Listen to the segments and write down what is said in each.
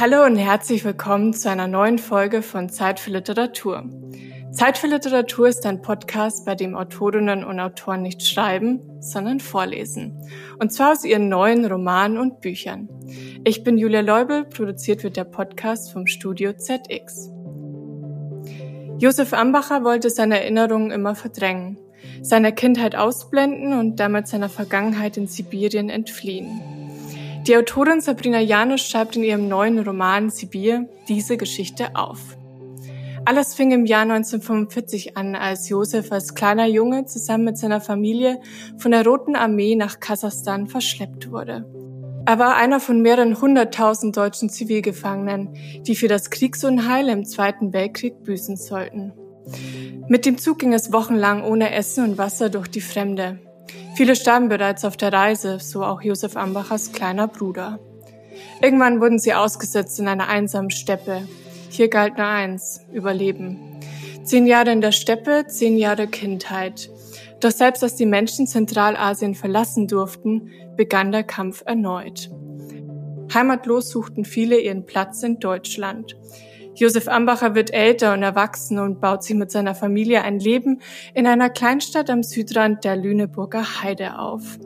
Hallo und herzlich willkommen zu einer neuen Folge von Zeit für Literatur. Zeit für Literatur ist ein Podcast, bei dem Autorinnen und Autoren nicht schreiben, sondern vorlesen. Und zwar aus ihren neuen Romanen und Büchern. Ich bin Julia Leubel, produziert wird der Podcast vom Studio ZX. Josef Ambacher wollte seine Erinnerungen immer verdrängen, seine Kindheit ausblenden und damit seiner Vergangenheit in Sibirien entfliehen. Die Autorin Sabrina Janusz schreibt in ihrem neuen Roman Sibir diese Geschichte auf. Alles fing im Jahr 1945 an, als Josef als kleiner Junge zusammen mit seiner Familie von der Roten Armee nach Kasachstan verschleppt wurde. Er war einer von mehreren hunderttausend deutschen Zivilgefangenen, die für das Kriegsunheil im Zweiten Weltkrieg büßen sollten. Mit dem Zug ging es wochenlang ohne Essen und Wasser durch die Fremde. Viele starben bereits auf der Reise, so auch Josef Ambachers kleiner Bruder. Irgendwann wurden sie ausgesetzt in einer einsamen Steppe. Hier galt nur eins, Überleben. Zehn Jahre in der Steppe, zehn Jahre Kindheit. Doch selbst als die Menschen Zentralasien verlassen durften, begann der Kampf erneut. Heimatlos suchten viele ihren Platz in Deutschland. Josef Ambacher wird älter und erwachsen und baut sich mit seiner Familie ein Leben in einer Kleinstadt am Südrand der Lüneburger Heide auf.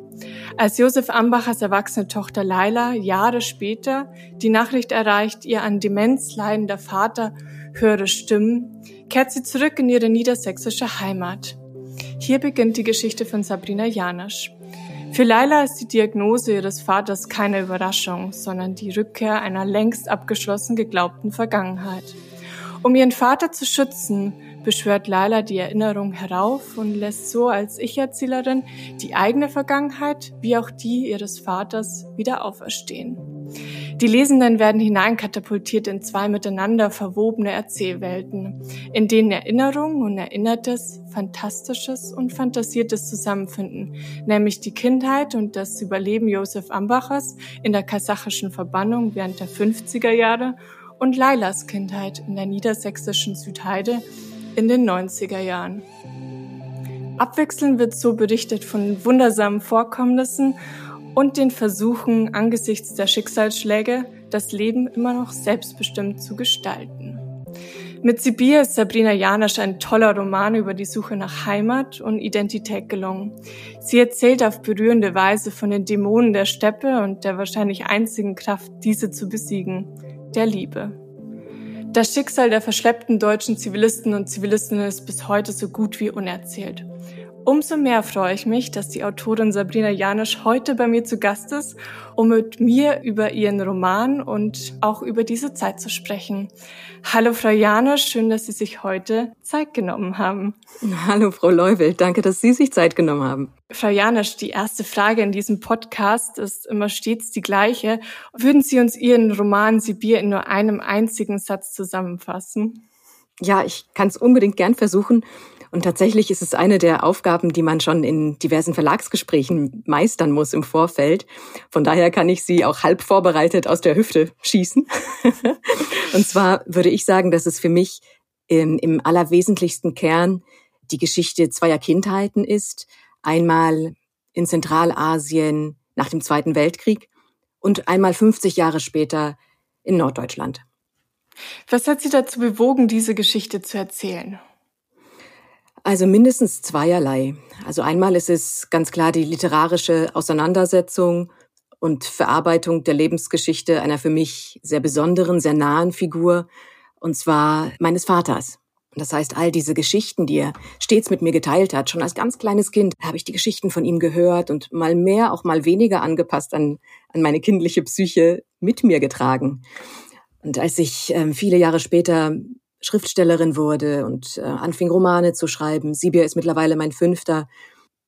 Als Josef Ambachers erwachsene Tochter Laila Jahre später die Nachricht erreicht, ihr an Demenz leidender Vater höre Stimmen, kehrt sie zurück in ihre niedersächsische Heimat. Hier beginnt die Geschichte von Sabrina Janasch. Für Laila ist die Diagnose ihres Vaters keine Überraschung, sondern die Rückkehr einer längst abgeschlossen geglaubten Vergangenheit. Um ihren Vater zu schützen, beschwört Laila die Erinnerung herauf und lässt so als Ich-Erzählerin die eigene Vergangenheit wie auch die ihres Vaters wieder auferstehen. Die Lesenden werden hineinkatapultiert in zwei miteinander verwobene Erzählwelten, in denen Erinnerung und Erinnertes, Fantastisches und Fantasiertes zusammenfinden, nämlich die Kindheit und das Überleben Josef Ambachers in der kasachischen Verbannung während der 50er Jahre und Lailas Kindheit in der niedersächsischen Südheide in den 90er Jahren. Abwechselnd wird so berichtet von wundersamen Vorkommnissen und den Versuchen, angesichts der Schicksalsschläge das Leben immer noch selbstbestimmt zu gestalten. Mit Sibir ist Sabrina Janasch ein toller Roman über die Suche nach Heimat und Identität gelungen. Sie erzählt auf berührende Weise von den Dämonen der Steppe und der wahrscheinlich einzigen Kraft, diese zu besiegen, der Liebe. Das Schicksal der verschleppten deutschen Zivilisten und Zivilistinnen ist bis heute so gut wie unerzählt. Umso mehr freue ich mich, dass die Autorin Sabrina Janisch heute bei mir zu Gast ist, um mit mir über ihren Roman und auch über diese Zeit zu sprechen. Hallo Frau Janisch, schön, dass Sie sich heute Zeit genommen haben. Hallo Frau Leuwel, danke, dass Sie sich Zeit genommen haben. Frau Janisch, die erste Frage in diesem Podcast ist immer stets die gleiche. Würden Sie uns Ihren Roman Sibir in nur einem einzigen Satz zusammenfassen? Ja, ich kann es unbedingt gern versuchen. Und tatsächlich ist es eine der Aufgaben, die man schon in diversen Verlagsgesprächen meistern muss im Vorfeld. Von daher kann ich sie auch halb vorbereitet aus der Hüfte schießen. Und zwar würde ich sagen, dass es für mich im, im allerwesentlichsten Kern die Geschichte zweier Kindheiten ist. Einmal in Zentralasien nach dem Zweiten Weltkrieg und einmal 50 Jahre später in Norddeutschland. Was hat Sie dazu bewogen, diese Geschichte zu erzählen? Also mindestens zweierlei. Also einmal ist es ganz klar die literarische Auseinandersetzung und Verarbeitung der Lebensgeschichte einer für mich sehr besonderen, sehr nahen Figur, und zwar meines Vaters. Das heißt, all diese Geschichten, die er stets mit mir geteilt hat, schon als ganz kleines Kind habe ich die Geschichten von ihm gehört und mal mehr, auch mal weniger angepasst an, an meine kindliche Psyche mit mir getragen. Und als ich äh, viele Jahre später Schriftstellerin wurde und äh, anfing Romane zu schreiben, Sibir ist mittlerweile mein fünfter,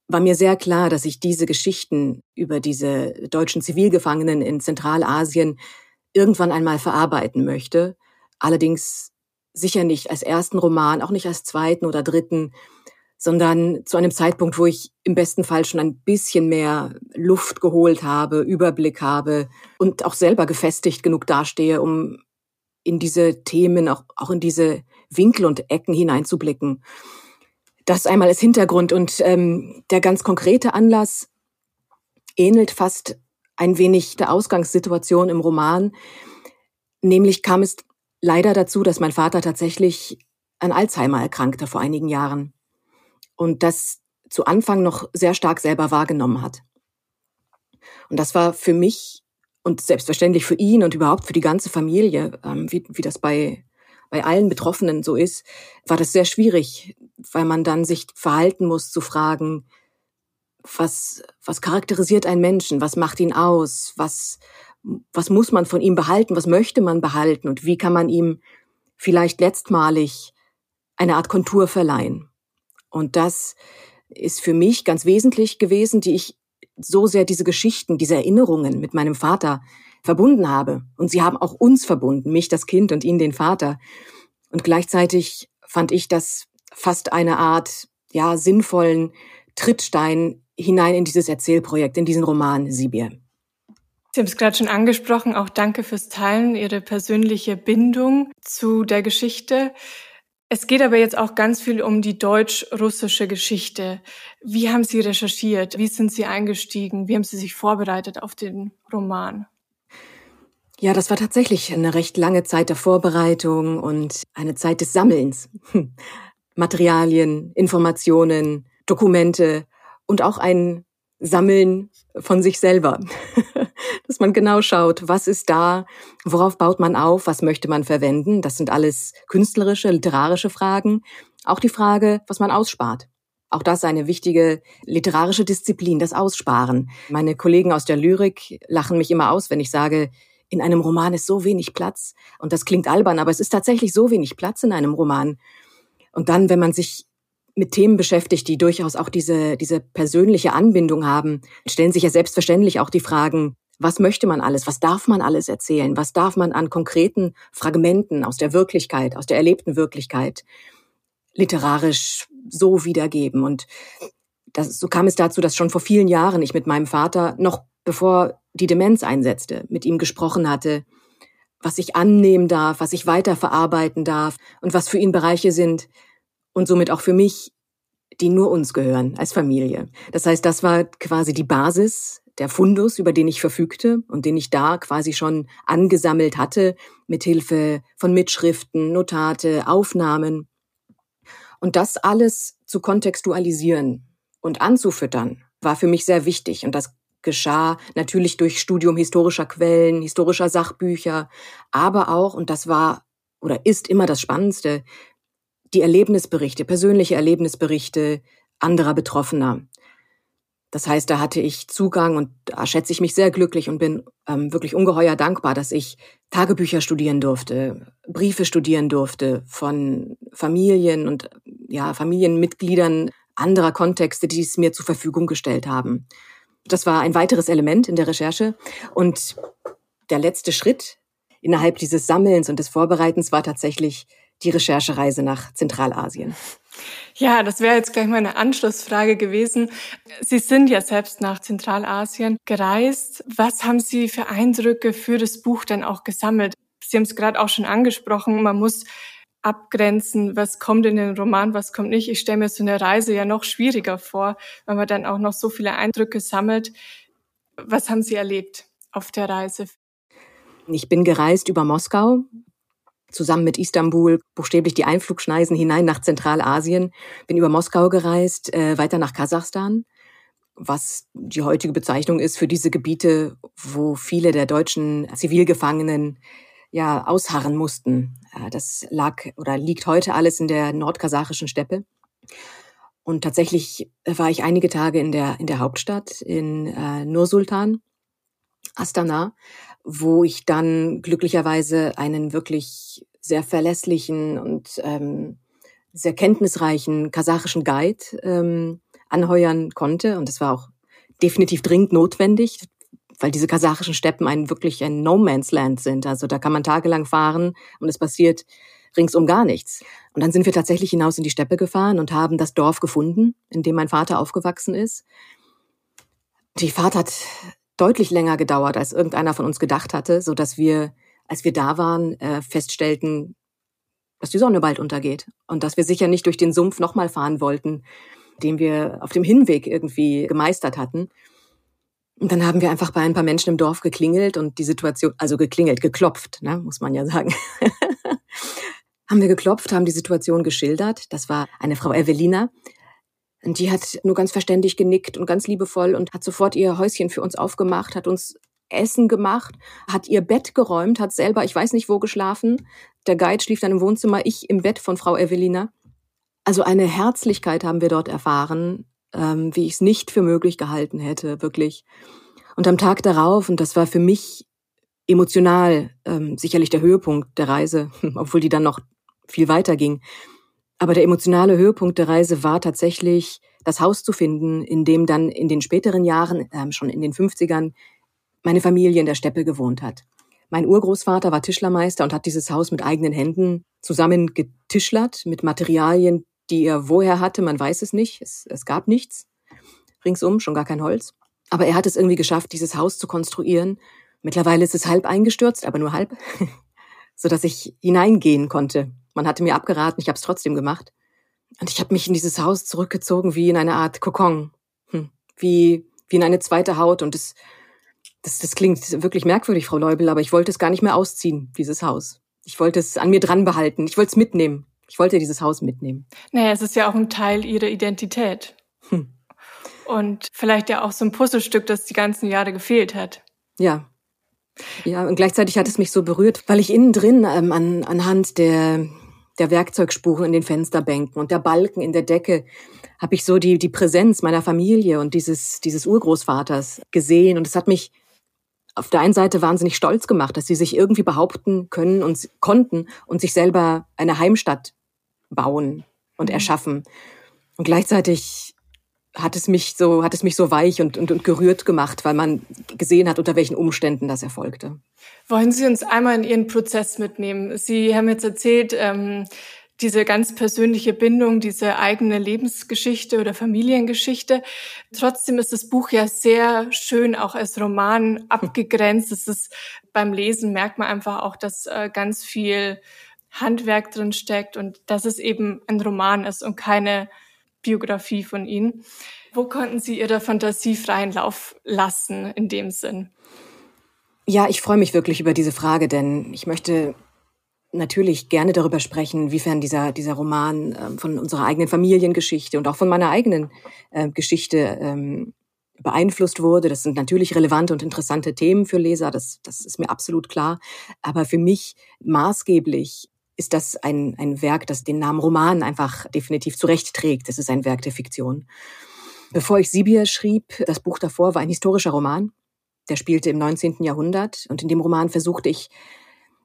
war mir sehr klar, dass ich diese Geschichten über diese deutschen Zivilgefangenen in Zentralasien irgendwann einmal verarbeiten möchte. Allerdings sicher nicht als ersten Roman, auch nicht als zweiten oder dritten, sondern zu einem Zeitpunkt, wo ich im besten Fall schon ein bisschen mehr Luft geholt habe, Überblick habe und auch selber gefestigt genug dastehe, um in diese Themen, auch, auch in diese Winkel und Ecken hineinzublicken. Das einmal als Hintergrund und ähm, der ganz konkrete Anlass ähnelt fast ein wenig der Ausgangssituation im Roman. Nämlich kam es leider dazu, dass mein Vater tatsächlich an Alzheimer erkrankte vor einigen Jahren und das zu Anfang noch sehr stark selber wahrgenommen hat. Und das war für mich und selbstverständlich für ihn und überhaupt für die ganze Familie, ähm, wie, wie das bei, bei allen Betroffenen so ist, war das sehr schwierig, weil man dann sich verhalten muss zu fragen, was, was charakterisiert einen Menschen, was macht ihn aus, was, was muss man von ihm behalten, was möchte man behalten? Und wie kann man ihm vielleicht letztmalig eine Art Kontur verleihen. Und das ist für mich ganz wesentlich gewesen, die ich so sehr diese Geschichten, diese Erinnerungen mit meinem Vater verbunden habe. Und sie haben auch uns verbunden, mich das Kind und ihn den Vater. Und gleichzeitig fand ich das fast eine Art, ja, sinnvollen Trittstein hinein in dieses Erzählprojekt, in diesen Roman Sibir. Sie haben es gerade schon angesprochen, auch danke fürs Teilen, Ihre persönliche Bindung zu der Geschichte. Es geht aber jetzt auch ganz viel um die deutsch-russische Geschichte. Wie haben Sie recherchiert? Wie sind Sie eingestiegen? Wie haben Sie sich vorbereitet auf den Roman? Ja, das war tatsächlich eine recht lange Zeit der Vorbereitung und eine Zeit des Sammelns. Materialien, Informationen, Dokumente und auch ein Sammeln von sich selber. Dass man genau schaut, was ist da, worauf baut man auf, was möchte man verwenden. Das sind alles künstlerische, literarische Fragen. Auch die Frage, was man ausspart. Auch das eine wichtige literarische Disziplin, das Aussparen. Meine Kollegen aus der Lyrik lachen mich immer aus, wenn ich sage, in einem Roman ist so wenig Platz. Und das klingt albern, aber es ist tatsächlich so wenig Platz in einem Roman. Und dann, wenn man sich mit Themen beschäftigt, die durchaus auch diese, diese persönliche Anbindung haben, stellen sich ja selbstverständlich auch die Fragen, was möchte man alles? Was darf man alles erzählen? Was darf man an konkreten Fragmenten aus der Wirklichkeit, aus der erlebten Wirklichkeit literarisch so wiedergeben? Und das, so kam es dazu, dass schon vor vielen Jahren ich mit meinem Vater, noch bevor die Demenz einsetzte, mit ihm gesprochen hatte, was ich annehmen darf, was ich weiterverarbeiten darf und was für ihn Bereiche sind, und somit auch für mich, die nur uns gehören als Familie. Das heißt, das war quasi die Basis, der Fundus, über den ich verfügte und den ich da quasi schon angesammelt hatte, mit Hilfe von Mitschriften, Notate, Aufnahmen. Und das alles zu kontextualisieren und anzufüttern, war für mich sehr wichtig. Und das geschah natürlich durch Studium historischer Quellen, historischer Sachbücher, aber auch, und das war oder ist immer das Spannendste, die Erlebnisberichte, persönliche Erlebnisberichte anderer Betroffener. Das heißt, da hatte ich Zugang und da schätze ich mich sehr glücklich und bin ähm, wirklich ungeheuer dankbar, dass ich Tagebücher studieren durfte, Briefe studieren durfte von Familien und ja, Familienmitgliedern anderer Kontexte, die es mir zur Verfügung gestellt haben. Das war ein weiteres Element in der Recherche. Und der letzte Schritt innerhalb dieses Sammelns und des Vorbereitens war tatsächlich die Recherchereise nach Zentralasien. Ja, das wäre jetzt gleich mal eine Anschlussfrage gewesen. Sie sind ja selbst nach Zentralasien gereist. Was haben Sie für Eindrücke für das Buch denn auch gesammelt? Sie haben es gerade auch schon angesprochen, man muss abgrenzen, was kommt in den Roman, was kommt nicht. Ich stelle mir so eine Reise ja noch schwieriger vor, weil man dann auch noch so viele Eindrücke sammelt. Was haben Sie erlebt auf der Reise? Ich bin gereist über Moskau, zusammen mit Istanbul buchstäblich die Einflugschneisen hinein nach Zentralasien, bin über Moskau gereist, äh, weiter nach Kasachstan, was die heutige Bezeichnung ist für diese Gebiete, wo viele der deutschen Zivilgefangenen ja ausharren mussten. Äh, das lag oder liegt heute alles in der nordkasachischen Steppe. Und tatsächlich war ich einige Tage in der in der Hauptstadt in äh, Nur-Sultan, Astana, wo ich dann glücklicherweise einen wirklich sehr verlässlichen und ähm, sehr kenntnisreichen kasachischen Guide ähm, anheuern konnte. Und das war auch definitiv dringend notwendig, weil diese kasachischen Steppen ein wirklich ein No Man's Land sind. Also da kann man tagelang fahren und es passiert ringsum gar nichts. Und dann sind wir tatsächlich hinaus in die Steppe gefahren und haben das Dorf gefunden, in dem mein Vater aufgewachsen ist. Die Fahrt hat deutlich länger gedauert, als irgendeiner von uns gedacht hatte, so dass wir, als wir da waren, äh, feststellten, dass die Sonne bald untergeht und dass wir sicher nicht durch den Sumpf nochmal fahren wollten, den wir auf dem Hinweg irgendwie gemeistert hatten. Und dann haben wir einfach bei ein paar Menschen im Dorf geklingelt und die Situation, also geklingelt, geklopft, ne, muss man ja sagen. haben wir geklopft, haben die Situation geschildert. Das war eine Frau Evelina. Und die hat nur ganz verständig genickt und ganz liebevoll und hat sofort ihr Häuschen für uns aufgemacht, hat uns Essen gemacht, hat ihr Bett geräumt, hat selber, ich weiß nicht wo, geschlafen. Der Guide schlief dann im Wohnzimmer, ich im Bett von Frau Evelina. Also eine Herzlichkeit haben wir dort erfahren, ähm, wie ich es nicht für möglich gehalten hätte, wirklich. Und am Tag darauf, und das war für mich emotional ähm, sicherlich der Höhepunkt der Reise, obwohl die dann noch viel weiter ging. Aber der emotionale Höhepunkt der Reise war tatsächlich das Haus zu finden, in dem dann in den späteren Jahren, ähm, schon in den 50ern, meine Familie in der Steppe gewohnt hat. Mein Urgroßvater war Tischlermeister und hat dieses Haus mit eigenen Händen zusammen getischlert mit Materialien, die er woher hatte, man weiß es nicht. Es, es gab nichts. Ringsum, schon gar kein Holz. Aber er hat es irgendwie geschafft, dieses Haus zu konstruieren. Mittlerweile ist es halb eingestürzt, aber nur halb, so dass ich hineingehen konnte. Man hatte mir abgeraten, ich habe es trotzdem gemacht. Und ich habe mich in dieses Haus zurückgezogen wie in eine Art Kokon, hm. wie wie in eine zweite Haut. Und das, das, das klingt wirklich merkwürdig, Frau Leubel, aber ich wollte es gar nicht mehr ausziehen, dieses Haus. Ich wollte es an mir dran behalten. Ich wollte es mitnehmen. Ich wollte dieses Haus mitnehmen. Naja, es ist ja auch ein Teil ihrer Identität. Hm. Und vielleicht ja auch so ein Puzzlestück, das die ganzen Jahre gefehlt hat. Ja. Ja, und gleichzeitig hat es mich so berührt, weil ich innen drin ähm, an, anhand der, der Werkzeugspuren in den Fensterbänken und der Balken in der Decke habe ich so die, die Präsenz meiner Familie und dieses, dieses Urgroßvaters gesehen. Und es hat mich auf der einen Seite wahnsinnig stolz gemacht, dass sie sich irgendwie behaupten können und konnten und sich selber eine Heimstatt bauen und mhm. erschaffen. Und gleichzeitig hat es mich so, hat es mich so weich und, und, und gerührt gemacht, weil man gesehen hat, unter welchen Umständen das erfolgte. Wollen Sie uns einmal in Ihren Prozess mitnehmen? Sie haben jetzt erzählt, ähm, diese ganz persönliche Bindung, diese eigene Lebensgeschichte oder Familiengeschichte. Trotzdem ist das Buch ja sehr schön auch als Roman abgegrenzt. Es ist beim Lesen merkt man einfach auch, dass äh, ganz viel Handwerk drin steckt und dass es eben ein Roman ist und keine Biografie von Ihnen. Wo konnten Sie Ihre Fantasie freien Lauf lassen in dem Sinn? Ja, ich freue mich wirklich über diese Frage, denn ich möchte natürlich gerne darüber sprechen, inwiefern dieser, dieser Roman äh, von unserer eigenen Familiengeschichte und auch von meiner eigenen äh, Geschichte ähm, beeinflusst wurde. Das sind natürlich relevante und interessante Themen für Leser, das, das ist mir absolut klar. Aber für mich maßgeblich ist das ein, ein Werk, das den Namen Roman einfach definitiv zurechtträgt. Es ist ein Werk der Fiktion. Bevor ich Sibir schrieb, das Buch davor war ein historischer Roman. Der spielte im 19. Jahrhundert. Und in dem Roman versuchte ich,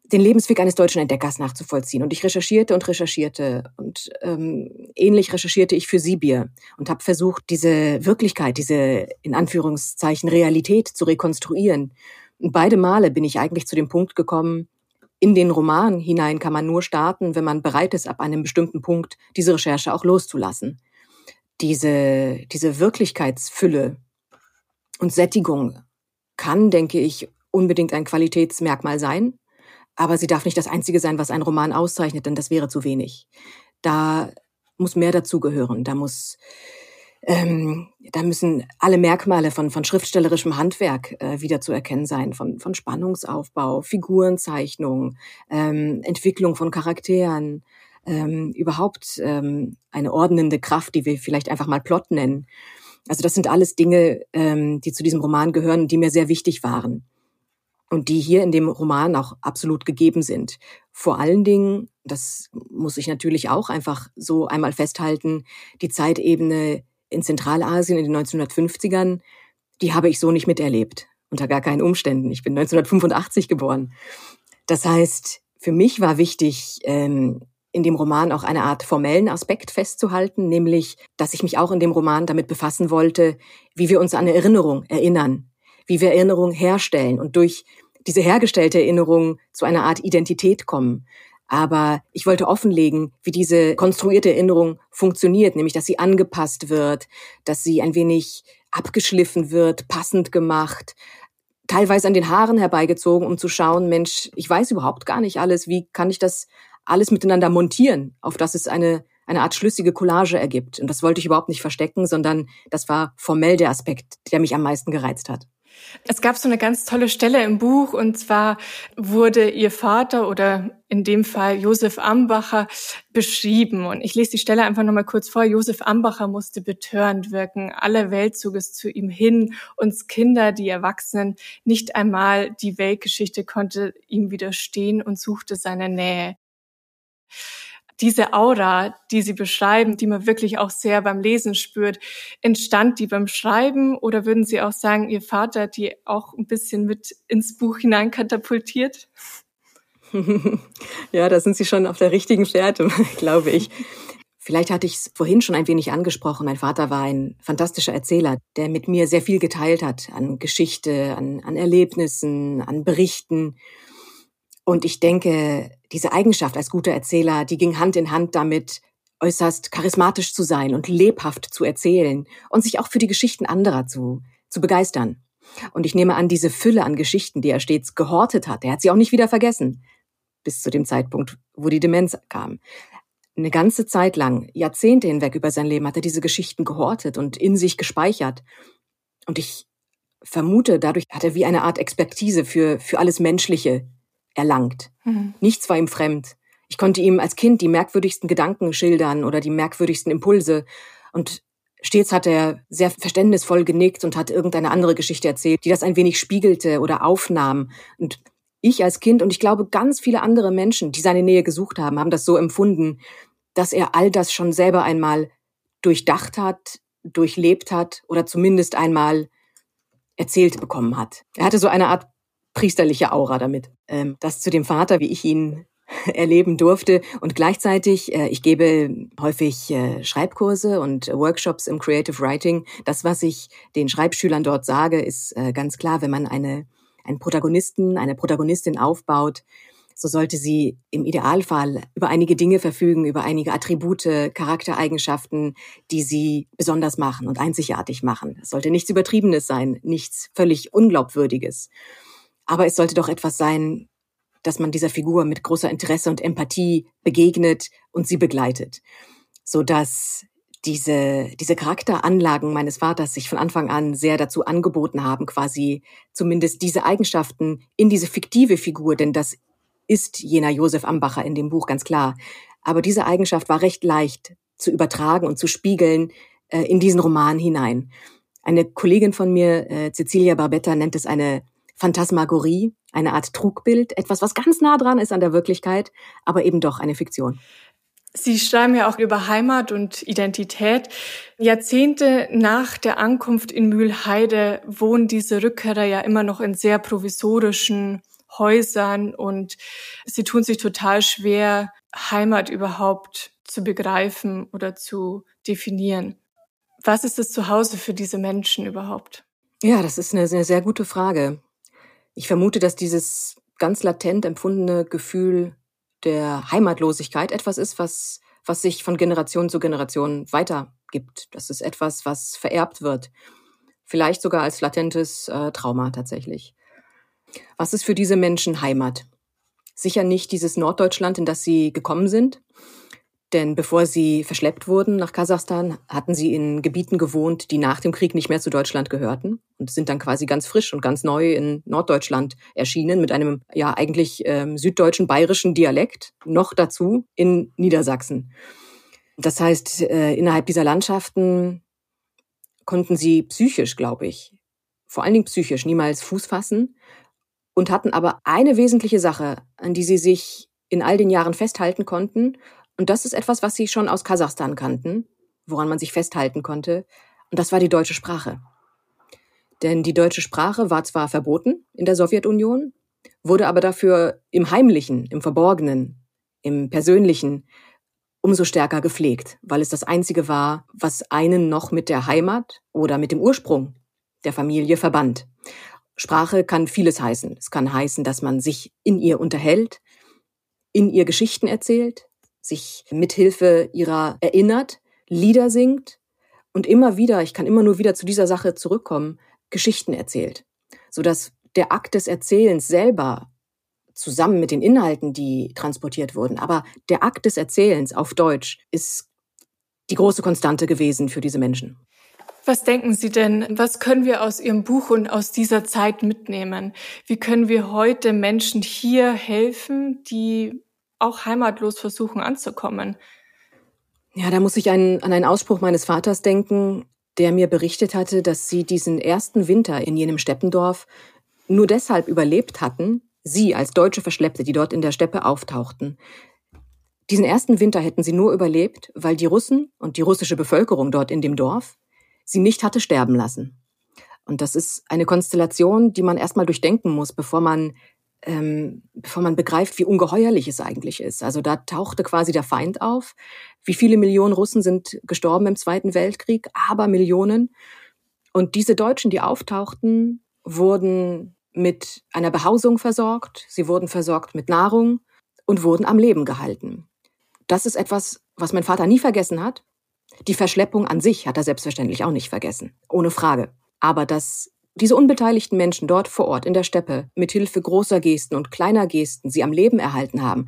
den Lebensweg eines deutschen Entdeckers nachzuvollziehen. Und ich recherchierte und recherchierte. Und ähm, ähnlich recherchierte ich für Sibir und habe versucht, diese Wirklichkeit, diese in Anführungszeichen Realität zu rekonstruieren. Und beide Male bin ich eigentlich zu dem Punkt gekommen, in den Roman hinein kann man nur starten, wenn man bereit ist, ab einem bestimmten Punkt diese Recherche auch loszulassen. Diese, diese Wirklichkeitsfülle und Sättigung kann, denke ich, unbedingt ein Qualitätsmerkmal sein, aber sie darf nicht das Einzige sein, was einen Roman auszeichnet, denn das wäre zu wenig. Da muss mehr dazugehören. Da muss ähm, da müssen alle Merkmale von, von schriftstellerischem Handwerk äh, wieder zu erkennen sein, von, von Spannungsaufbau, Figurenzeichnung, ähm, Entwicklung von Charakteren, ähm, überhaupt ähm, eine ordnende Kraft, die wir vielleicht einfach mal Plot nennen. Also das sind alles Dinge, ähm, die zu diesem Roman gehören, die mir sehr wichtig waren und die hier in dem Roman auch absolut gegeben sind. Vor allen Dingen, das muss ich natürlich auch einfach so einmal festhalten, die Zeitebene in Zentralasien in den 1950ern, die habe ich so nicht miterlebt. Unter gar keinen Umständen. Ich bin 1985 geboren. Das heißt, für mich war wichtig, ähm, in dem Roman auch eine Art formellen Aspekt festzuhalten, nämlich, dass ich mich auch in dem Roman damit befassen wollte, wie wir uns an Erinnerung erinnern, wie wir Erinnerung herstellen und durch diese hergestellte Erinnerung zu einer Art Identität kommen. Aber ich wollte offenlegen, wie diese konstruierte Erinnerung funktioniert, nämlich dass sie angepasst wird, dass sie ein wenig abgeschliffen wird, passend gemacht, teilweise an den Haaren herbeigezogen, um zu schauen, Mensch, ich weiß überhaupt gar nicht alles, wie kann ich das alles miteinander montieren, auf dass es eine, eine Art schlüssige Collage ergibt. Und das wollte ich überhaupt nicht verstecken, sondern das war formell der Aspekt, der mich am meisten gereizt hat. Es gab so eine ganz tolle Stelle im Buch und zwar wurde ihr Vater oder in dem Fall Josef Ambacher beschrieben und ich lese die Stelle einfach nochmal kurz vor. Josef Ambacher musste betörend wirken. Alle Welt zog es zu ihm hin. Uns Kinder, die Erwachsenen, nicht einmal die Weltgeschichte konnte ihm widerstehen und suchte seine Nähe diese Aura, die Sie beschreiben, die man wirklich auch sehr beim Lesen spürt, entstand die beim Schreiben oder würden Sie auch sagen, Ihr Vater hat die auch ein bisschen mit ins Buch hinein katapultiert? ja, da sind Sie schon auf der richtigen Fährte, glaube ich. Vielleicht hatte ich es vorhin schon ein wenig angesprochen. Mein Vater war ein fantastischer Erzähler, der mit mir sehr viel geteilt hat an Geschichte, an, an Erlebnissen, an Berichten. Und ich denke, diese Eigenschaft als guter Erzähler, die ging Hand in Hand damit, äußerst charismatisch zu sein und lebhaft zu erzählen und sich auch für die Geschichten anderer zu, zu begeistern. Und ich nehme an, diese Fülle an Geschichten, die er stets gehortet hat, er hat sie auch nicht wieder vergessen, bis zu dem Zeitpunkt, wo die Demenz kam. Eine ganze Zeit lang, Jahrzehnte hinweg über sein Leben hat er diese Geschichten gehortet und in sich gespeichert. Und ich vermute, dadurch hat er wie eine Art Expertise für, für alles Menschliche erlangt. Mhm. Nichts war ihm fremd. Ich konnte ihm als Kind die merkwürdigsten Gedanken schildern oder die merkwürdigsten Impulse. Und stets hat er sehr verständnisvoll genickt und hat irgendeine andere Geschichte erzählt, die das ein wenig spiegelte oder aufnahm. Und ich als Kind und ich glaube ganz viele andere Menschen, die seine Nähe gesucht haben, haben das so empfunden, dass er all das schon selber einmal durchdacht hat, durchlebt hat oder zumindest einmal erzählt bekommen hat. Er hatte so eine Art priesterliche Aura damit. Ähm, das zu dem Vater, wie ich ihn erleben durfte. Und gleichzeitig, äh, ich gebe häufig äh, Schreibkurse und Workshops im Creative Writing. Das, was ich den Schreibschülern dort sage, ist äh, ganz klar, wenn man eine, einen Protagonisten, eine Protagonistin aufbaut, so sollte sie im Idealfall über einige Dinge verfügen, über einige Attribute, Charaktereigenschaften, die sie besonders machen und einzigartig machen. Es sollte nichts Übertriebenes sein, nichts völlig Unglaubwürdiges. Aber es sollte doch etwas sein, dass man dieser Figur mit großer Interesse und Empathie begegnet und sie begleitet, so dass diese, diese Charakteranlagen meines Vaters sich von Anfang an sehr dazu angeboten haben, quasi zumindest diese Eigenschaften in diese fiktive Figur, denn das ist jener Josef Ambacher in dem Buch ganz klar. Aber diese Eigenschaft war recht leicht zu übertragen und zu spiegeln äh, in diesen Roman hinein. Eine Kollegin von mir, äh, Cecilia Barbetta, nennt es eine Phantasmagorie, eine Art Trugbild, etwas, was ganz nah dran ist an der Wirklichkeit, aber eben doch eine Fiktion. Sie schreiben ja auch über Heimat und Identität. Jahrzehnte nach der Ankunft in Mühlheide wohnen diese Rückkehrer ja immer noch in sehr provisorischen Häusern und sie tun sich total schwer, Heimat überhaupt zu begreifen oder zu definieren. Was ist das Zuhause für diese Menschen überhaupt? Ja, das ist eine sehr, sehr gute Frage. Ich vermute, dass dieses ganz latent empfundene Gefühl der Heimatlosigkeit etwas ist, was, was sich von Generation zu Generation weitergibt. Das ist etwas, was vererbt wird. Vielleicht sogar als latentes äh, Trauma tatsächlich. Was ist für diese Menschen Heimat? Sicher nicht dieses Norddeutschland, in das sie gekommen sind, denn bevor sie verschleppt wurden nach Kasachstan, hatten sie in Gebieten gewohnt, die nach dem Krieg nicht mehr zu Deutschland gehörten und sind dann quasi ganz frisch und ganz neu in Norddeutschland erschienen mit einem ja eigentlich ähm, süddeutschen bayerischen Dialekt, noch dazu in Niedersachsen. Das heißt, äh, innerhalb dieser Landschaften konnten sie psychisch, glaube ich, vor allen Dingen psychisch niemals Fuß fassen und hatten aber eine wesentliche Sache, an die sie sich in all den Jahren festhalten konnten und das ist etwas, was sie schon aus Kasachstan kannten, woran man sich festhalten konnte. Und das war die deutsche Sprache. Denn die deutsche Sprache war zwar verboten in der Sowjetunion, wurde aber dafür im Heimlichen, im Verborgenen, im Persönlichen umso stärker gepflegt, weil es das Einzige war, was einen noch mit der Heimat oder mit dem Ursprung der Familie verband. Sprache kann vieles heißen. Es kann heißen, dass man sich in ihr unterhält, in ihr Geschichten erzählt, sich mithilfe ihrer erinnert, Lieder singt und immer wieder, ich kann immer nur wieder zu dieser Sache zurückkommen, Geschichten erzählt, sodass der Akt des Erzählens selber zusammen mit den Inhalten, die transportiert wurden, aber der Akt des Erzählens auf Deutsch ist die große Konstante gewesen für diese Menschen. Was denken Sie denn, was können wir aus Ihrem Buch und aus dieser Zeit mitnehmen? Wie können wir heute Menschen hier helfen, die auch heimatlos versuchen anzukommen? Ja, da muss ich einen, an einen Ausspruch meines Vaters denken, der mir berichtet hatte, dass sie diesen ersten Winter in jenem Steppendorf nur deshalb überlebt hatten, sie als deutsche Verschleppte, die dort in der Steppe auftauchten. Diesen ersten Winter hätten sie nur überlebt, weil die Russen und die russische Bevölkerung dort in dem Dorf sie nicht hatte sterben lassen. Und das ist eine Konstellation, die man erstmal durchdenken muss, bevor man, ähm, bevor man begreift, wie ungeheuerlich es eigentlich ist. Also da tauchte quasi der Feind auf. Wie viele Millionen Russen sind gestorben im Zweiten Weltkrieg? Aber Millionen. Und diese Deutschen, die auftauchten, wurden mit einer Behausung versorgt, sie wurden versorgt mit Nahrung und wurden am Leben gehalten. Das ist etwas, was mein Vater nie vergessen hat die Verschleppung an sich hat er selbstverständlich auch nicht vergessen. Ohne Frage. Aber dass diese unbeteiligten Menschen dort vor Ort in der Steppe mit Hilfe großer Gesten und kleiner Gesten sie am Leben erhalten haben,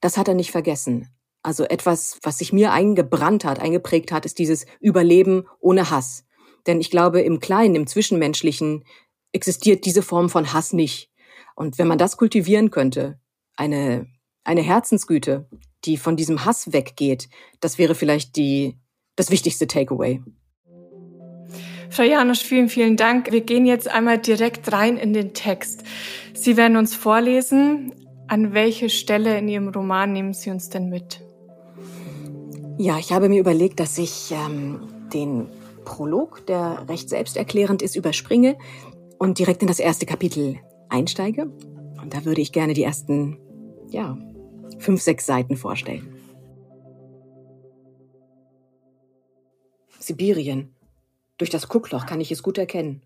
das hat er nicht vergessen. Also etwas, was sich mir eingebrannt hat, eingeprägt hat, ist dieses Überleben ohne Hass. Denn ich glaube, im Kleinen, im Zwischenmenschlichen existiert diese Form von Hass nicht. Und wenn man das kultivieren könnte, eine, eine Herzensgüte, die von diesem Hass weggeht, das wäre vielleicht die, das wichtigste Takeaway. Frau Janusz, vielen, vielen Dank. Wir gehen jetzt einmal direkt rein in den Text. Sie werden uns vorlesen. An welche Stelle in Ihrem Roman nehmen Sie uns denn mit? Ja, ich habe mir überlegt, dass ich ähm, den Prolog, der recht selbsterklärend ist, überspringe und direkt in das erste Kapitel einsteige. Und da würde ich gerne die ersten, ja, fünf, sechs Seiten vorstellen. Sibirien. Durch das Guckloch kann ich es gut erkennen.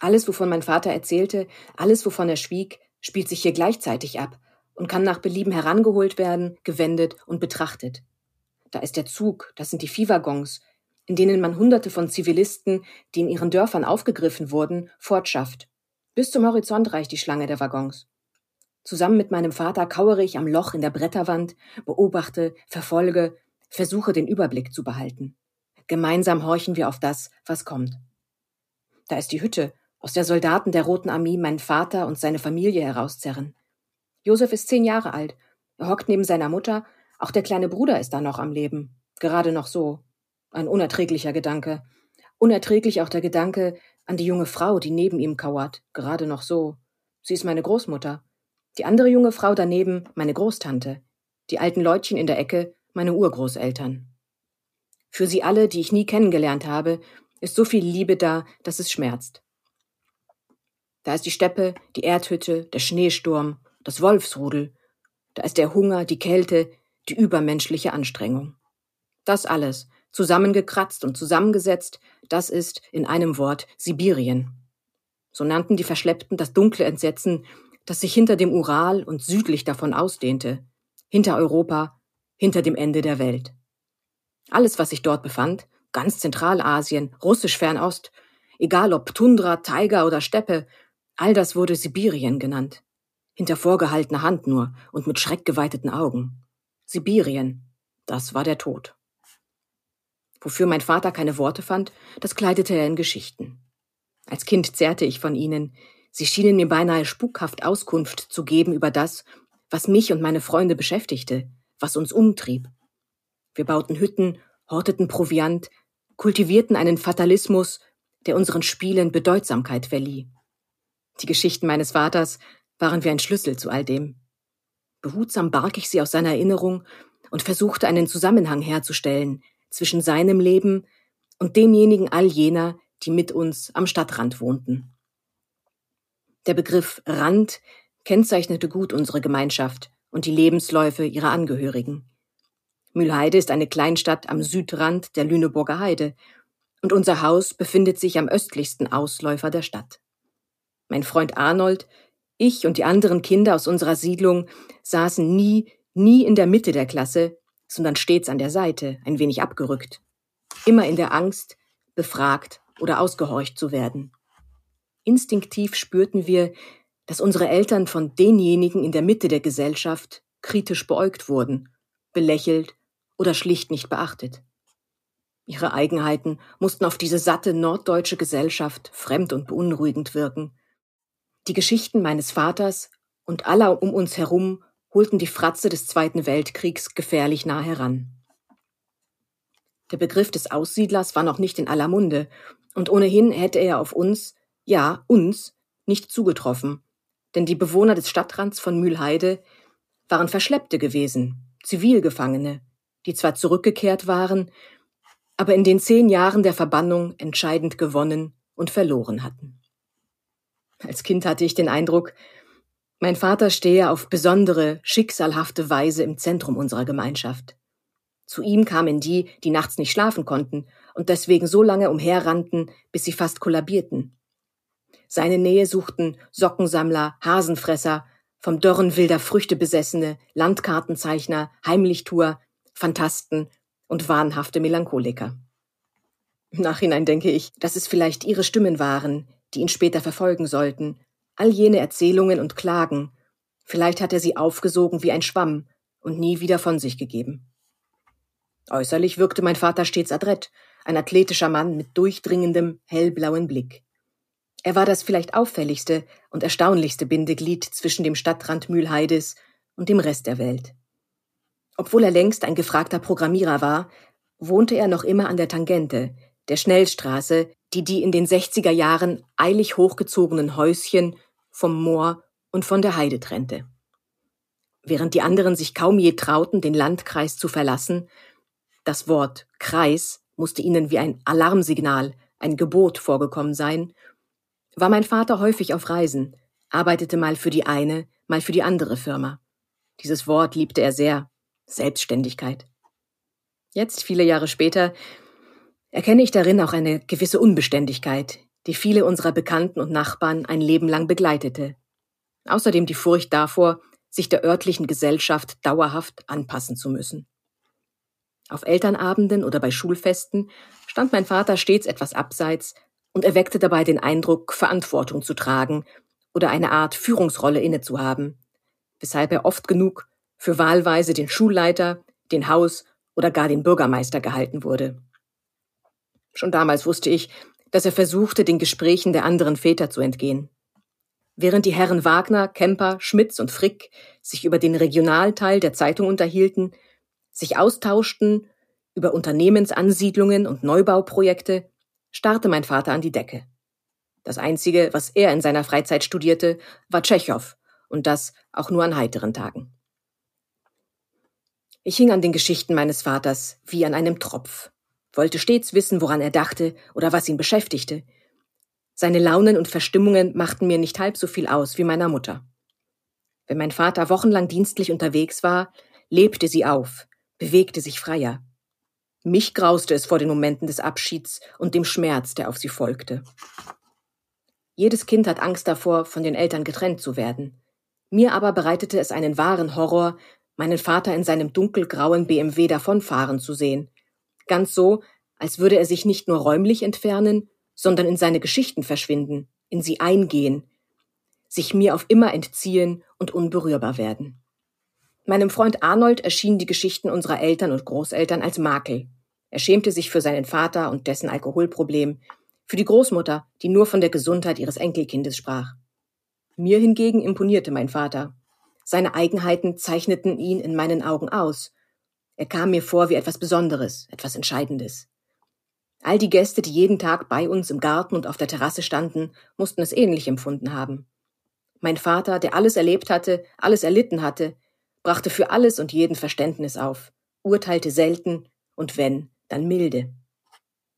Alles, wovon mein Vater erzählte, alles, wovon er schwieg, spielt sich hier gleichzeitig ab und kann nach Belieben herangeholt werden, gewendet und betrachtet. Da ist der Zug, das sind die Viehwaggons, in denen man Hunderte von Zivilisten, die in ihren Dörfern aufgegriffen wurden, fortschafft. Bis zum Horizont reicht die Schlange der Waggons. Zusammen mit meinem Vater kauere ich am Loch in der Bretterwand, beobachte, verfolge, versuche den Überblick zu behalten. Gemeinsam horchen wir auf das, was kommt. Da ist die Hütte, aus der Soldaten der Roten Armee meinen Vater und seine Familie herauszerren. Josef ist zehn Jahre alt. Er hockt neben seiner Mutter. Auch der kleine Bruder ist da noch am Leben. Gerade noch so. Ein unerträglicher Gedanke. Unerträglich auch der Gedanke an die junge Frau, die neben ihm kauert. Gerade noch so. Sie ist meine Großmutter. Die andere junge Frau daneben meine Großtante, die alten Leutchen in der Ecke meine Urgroßeltern. Für sie alle, die ich nie kennengelernt habe, ist so viel Liebe da, dass es schmerzt. Da ist die Steppe, die Erdhütte, der Schneesturm, das Wolfsrudel, da ist der Hunger, die Kälte, die übermenschliche Anstrengung. Das alles, zusammengekratzt und zusammengesetzt, das ist in einem Wort Sibirien. So nannten die Verschleppten das dunkle Entsetzen, das sich hinter dem Ural und südlich davon ausdehnte, hinter Europa, hinter dem Ende der Welt. Alles, was sich dort befand, ganz Zentralasien, russisch Fernost, egal ob Tundra, Taiga oder Steppe, all das wurde Sibirien genannt. Hinter vorgehaltener Hand nur und mit schreckgeweiteten Augen. Sibirien, das war der Tod. Wofür mein Vater keine Worte fand, das kleidete er in Geschichten. Als Kind zerrte ich von ihnen, Sie schienen mir beinahe spukhaft Auskunft zu geben über das, was mich und meine Freunde beschäftigte, was uns umtrieb. Wir bauten Hütten, horteten Proviant, kultivierten einen Fatalismus, der unseren Spielen Bedeutsamkeit verlieh. Die Geschichten meines Vaters waren wie ein Schlüssel zu all dem. Behutsam barg ich sie aus seiner Erinnerung und versuchte einen Zusammenhang herzustellen zwischen seinem Leben und demjenigen all jener, die mit uns am Stadtrand wohnten. Der Begriff Rand kennzeichnete gut unsere Gemeinschaft und die Lebensläufe ihrer Angehörigen. Mühlheide ist eine Kleinstadt am Südrand der Lüneburger Heide und unser Haus befindet sich am östlichsten Ausläufer der Stadt. Mein Freund Arnold, ich und die anderen Kinder aus unserer Siedlung saßen nie, nie in der Mitte der Klasse, sondern stets an der Seite, ein wenig abgerückt. Immer in der Angst, befragt oder ausgehorcht zu werden. Instinktiv spürten wir, dass unsere Eltern von denjenigen in der Mitte der Gesellschaft kritisch beäugt wurden, belächelt oder schlicht nicht beachtet. Ihre Eigenheiten mussten auf diese satte norddeutsche Gesellschaft fremd und beunruhigend wirken. Die Geschichten meines Vaters und aller um uns herum holten die Fratze des Zweiten Weltkriegs gefährlich nah heran. Der Begriff des Aussiedlers war noch nicht in aller Munde, und ohnehin hätte er auf uns, ja, uns, nicht zugetroffen, denn die Bewohner des Stadtrands von Mühlheide waren Verschleppte gewesen, Zivilgefangene, die zwar zurückgekehrt waren, aber in den zehn Jahren der Verbannung entscheidend gewonnen und verloren hatten. Als Kind hatte ich den Eindruck, mein Vater stehe auf besondere, schicksalhafte Weise im Zentrum unserer Gemeinschaft. Zu ihm kamen die, die nachts nicht schlafen konnten und deswegen so lange umherrannten, bis sie fast kollabierten. Seine Nähe suchten Sockensammler, Hasenfresser, vom Dörren wilder Früchte besessene, Landkartenzeichner, Heimlichtuer, Phantasten und wahnhafte Melancholiker. Im Nachhinein denke ich, dass es vielleicht ihre Stimmen waren, die ihn später verfolgen sollten, all jene Erzählungen und Klagen, vielleicht hat er sie aufgesogen wie ein Schwamm und nie wieder von sich gegeben. Äußerlich wirkte mein Vater stets adrett, ein athletischer Mann mit durchdringendem, hellblauen Blick. Er war das vielleicht auffälligste und erstaunlichste Bindeglied zwischen dem Stadtrand Mühlheides und dem Rest der Welt. Obwohl er längst ein gefragter Programmierer war, wohnte er noch immer an der Tangente, der Schnellstraße, die die in den 60er Jahren eilig hochgezogenen Häuschen vom Moor und von der Heide trennte. Während die anderen sich kaum je trauten, den Landkreis zu verlassen, das Wort Kreis musste ihnen wie ein Alarmsignal, ein Gebot vorgekommen sein, war mein Vater häufig auf Reisen, arbeitete mal für die eine, mal für die andere Firma. Dieses Wort liebte er sehr, Selbstständigkeit. Jetzt, viele Jahre später, erkenne ich darin auch eine gewisse Unbeständigkeit, die viele unserer Bekannten und Nachbarn ein Leben lang begleitete. Außerdem die Furcht davor, sich der örtlichen Gesellschaft dauerhaft anpassen zu müssen. Auf Elternabenden oder bei Schulfesten stand mein Vater stets etwas abseits und erweckte dabei den Eindruck, Verantwortung zu tragen oder eine Art Führungsrolle innezuhaben, weshalb er oft genug für wahlweise den Schulleiter, den Haus- oder gar den Bürgermeister gehalten wurde. Schon damals wusste ich, dass er versuchte, den Gesprächen der anderen Väter zu entgehen. Während die Herren Wagner, Kemper, Schmitz und Frick sich über den Regionalteil der Zeitung unterhielten, sich austauschten über Unternehmensansiedlungen und Neubauprojekte, starrte mein Vater an die Decke. Das Einzige, was er in seiner Freizeit studierte, war Tschechow, und das auch nur an heiteren Tagen. Ich hing an den Geschichten meines Vaters wie an einem Tropf, wollte stets wissen, woran er dachte oder was ihn beschäftigte. Seine Launen und Verstimmungen machten mir nicht halb so viel aus wie meiner Mutter. Wenn mein Vater wochenlang dienstlich unterwegs war, lebte sie auf, bewegte sich freier. Mich grauste es vor den Momenten des Abschieds und dem Schmerz, der auf sie folgte. Jedes Kind hat Angst davor, von den Eltern getrennt zu werden. Mir aber bereitete es einen wahren Horror, meinen Vater in seinem dunkelgrauen BMW davonfahren zu sehen. Ganz so, als würde er sich nicht nur räumlich entfernen, sondern in seine Geschichten verschwinden, in sie eingehen, sich mir auf immer entziehen und unberührbar werden. Meinem Freund Arnold erschienen die Geschichten unserer Eltern und Großeltern als Makel. Er schämte sich für seinen Vater und dessen Alkoholproblem, für die Großmutter, die nur von der Gesundheit ihres Enkelkindes sprach. Mir hingegen imponierte mein Vater. Seine Eigenheiten zeichneten ihn in meinen Augen aus. Er kam mir vor wie etwas Besonderes, etwas Entscheidendes. All die Gäste, die jeden Tag bei uns im Garten und auf der Terrasse standen, mussten es ähnlich empfunden haben. Mein Vater, der alles erlebt hatte, alles erlitten hatte, brachte für alles und jeden Verständnis auf, urteilte selten und wenn, dann milde.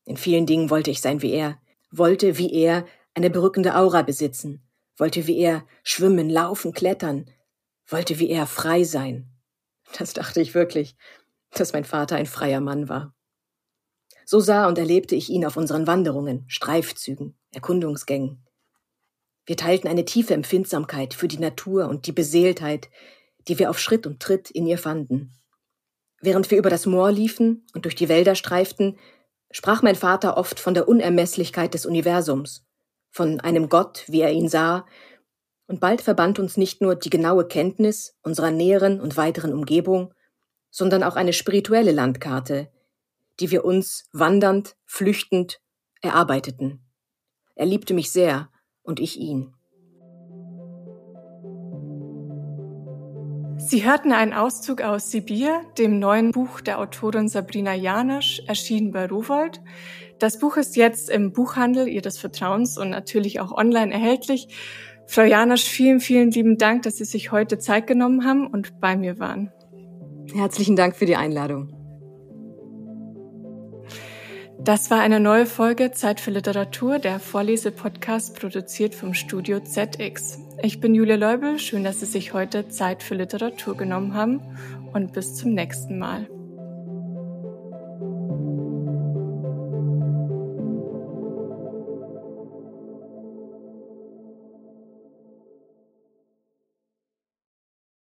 In vielen Dingen wollte ich sein wie er, wollte wie er eine berückende Aura besitzen, wollte wie er schwimmen, laufen, klettern, wollte wie er frei sein. Das dachte ich wirklich, dass mein Vater ein freier Mann war. So sah und erlebte ich ihn auf unseren Wanderungen, Streifzügen, Erkundungsgängen. Wir teilten eine tiefe Empfindsamkeit für die Natur und die Beseeltheit, die wir auf Schritt und Tritt in ihr fanden. Während wir über das Moor liefen und durch die Wälder streiften, sprach mein Vater oft von der Unermesslichkeit des Universums, von einem Gott, wie er ihn sah, und bald verband uns nicht nur die genaue Kenntnis unserer näheren und weiteren Umgebung, sondern auch eine spirituelle Landkarte, die wir uns wandernd, flüchtend erarbeiteten. Er liebte mich sehr und ich ihn. Sie hörten einen Auszug aus Sibir, dem neuen Buch der Autorin Sabrina Janisch, erschienen bei Rowold. Das Buch ist jetzt im Buchhandel Ihres Vertrauens und natürlich auch online erhältlich. Frau Janisch, vielen, vielen lieben Dank, dass Sie sich heute Zeit genommen haben und bei mir waren. Herzlichen Dank für die Einladung. Das war eine neue Folge Zeit für Literatur, der Vorlesepodcast produziert vom Studio ZX. Ich bin Julia Leubel, schön, dass Sie sich heute Zeit für Literatur genommen haben und bis zum nächsten Mal.